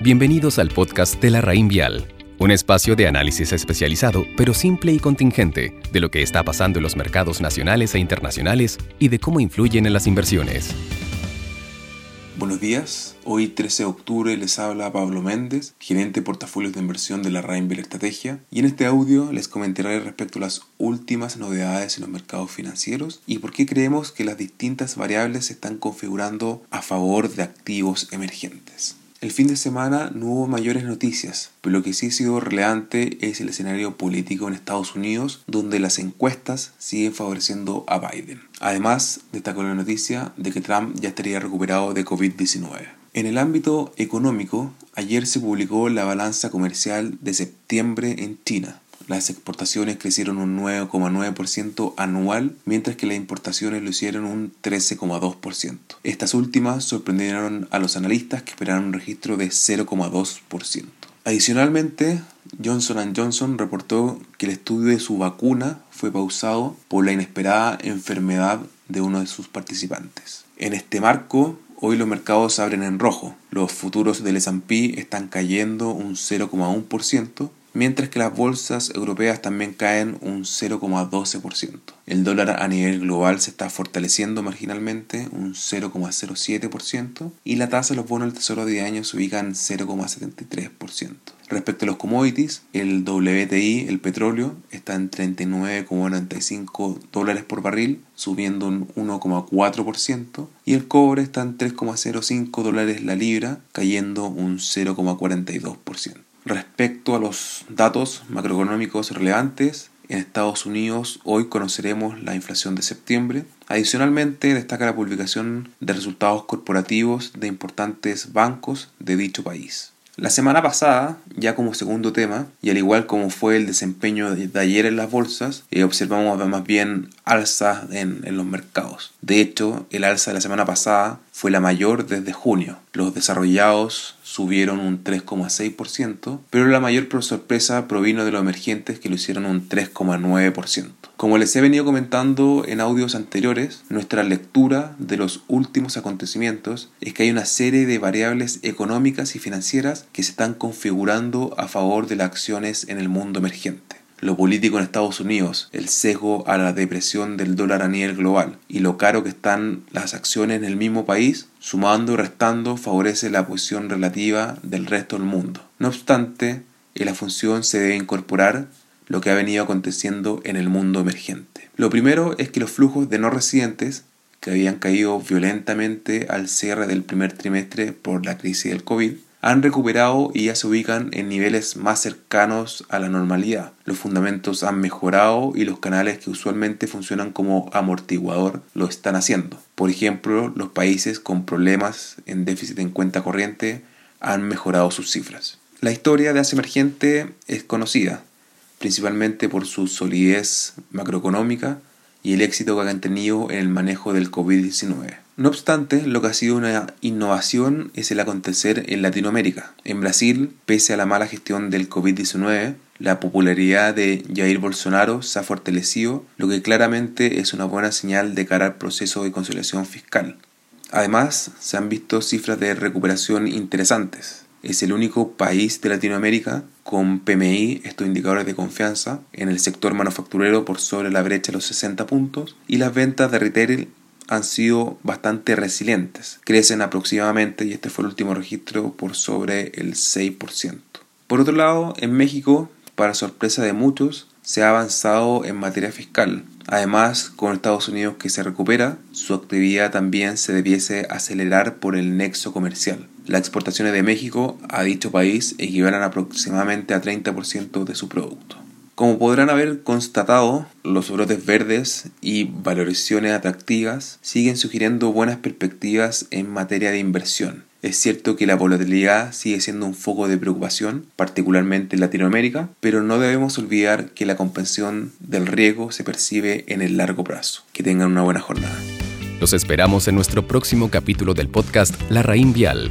Bienvenidos al podcast de la Raín Vial, un espacio de análisis especializado, pero simple y contingente, de lo que está pasando en los mercados nacionales e internacionales y de cómo influyen en las inversiones. Buenos días, hoy 13 de octubre les habla Pablo Méndez, gerente de portafolios de inversión de la Rainville Estrategia, y en este audio les comentaré respecto a las últimas novedades en los mercados financieros y por qué creemos que las distintas variables se están configurando a favor de activos emergentes. El fin de semana no hubo mayores noticias, pero lo que sí ha sido relevante es el escenario político en Estados Unidos, donde las encuestas siguen favoreciendo a Biden. Además, destacó la noticia de que Trump ya estaría recuperado de COVID-19. En el ámbito económico, ayer se publicó la balanza comercial de septiembre en China, las exportaciones crecieron un 9,9% anual, mientras que las importaciones lo hicieron un 13,2%. Estas últimas sorprendieron a los analistas que esperaban un registro de 0,2%. Adicionalmente, Johnson Johnson reportó que el estudio de su vacuna fue pausado por la inesperada enfermedad de uno de sus participantes. En este marco, hoy los mercados abren en rojo. Los futuros del S&P están cayendo un 0,1%, mientras que las bolsas europeas también caen un 0,12%. El dólar a nivel global se está fortaleciendo marginalmente un 0,07% y la tasa de los bonos del Tesoro de año se ubica en 0,73%. Respecto a los commodities, el WTI, el petróleo, está en 39,95 dólares por barril, subiendo un 1,4%, y el cobre está en 3,05 dólares la libra, cayendo un 0,42%. Respecto a los datos macroeconómicos relevantes, en Estados Unidos hoy conoceremos la inflación de septiembre. Adicionalmente, destaca la publicación de resultados corporativos de importantes bancos de dicho país. La semana pasada, ya como segundo tema, y al igual como fue el desempeño de ayer en las bolsas, eh, observamos más bien alza en, en los mercados. De hecho, el alza de la semana pasada fue la mayor desde junio. Los desarrollados subieron un 3,6%, pero la mayor sorpresa provino de los emergentes que lo hicieron un 3,9%. Como les he venido comentando en audios anteriores, nuestra lectura de los últimos acontecimientos es que hay una serie de variables económicas y financieras que se están configurando a favor de las acciones en el mundo emergente lo político en Estados Unidos, el sesgo a la depresión del dólar a nivel global y lo caro que están las acciones en el mismo país, sumando y restando favorece la posición relativa del resto del mundo. No obstante, en la función se debe incorporar lo que ha venido aconteciendo en el mundo emergente. Lo primero es que los flujos de no residentes, que habían caído violentamente al cierre del primer trimestre por la crisis del COVID, han recuperado y ya se ubican en niveles más cercanos a la normalidad. Los fundamentos han mejorado y los canales que usualmente funcionan como amortiguador lo están haciendo. Por ejemplo, los países con problemas en déficit en cuenta corriente han mejorado sus cifras. La historia de Asia Emergente es conocida, principalmente por su solidez macroeconómica y el éxito que han tenido en el manejo del COVID-19. No obstante, lo que ha sido una innovación es el acontecer en Latinoamérica. En Brasil, pese a la mala gestión del COVID-19, la popularidad de Jair Bolsonaro se ha fortalecido, lo que claramente es una buena señal de cara al proceso de conciliación fiscal. Además, se han visto cifras de recuperación interesantes. Es el único país de Latinoamérica con PMI, estos indicadores de confianza, en el sector manufacturero por sobre la brecha de los 60 puntos y las ventas de retail han sido bastante resilientes. Crecen aproximadamente, y este fue el último registro, por sobre el 6%. Por otro lado, en México, para sorpresa de muchos, se ha avanzado en materia fiscal. Además, con Estados Unidos que se recupera, su actividad también se debiese acelerar por el nexo comercial. Las exportaciones de México a dicho país equivalen aproximadamente a 30% de su producto. Como podrán haber constatado, los brotes verdes y valorizaciones atractivas siguen sugiriendo buenas perspectivas en materia de inversión. Es cierto que la volatilidad sigue siendo un foco de preocupación, particularmente en Latinoamérica, pero no debemos olvidar que la compensación del riesgo se percibe en el largo plazo. Que tengan una buena jornada. Los esperamos en nuestro próximo capítulo del podcast La Raín Vial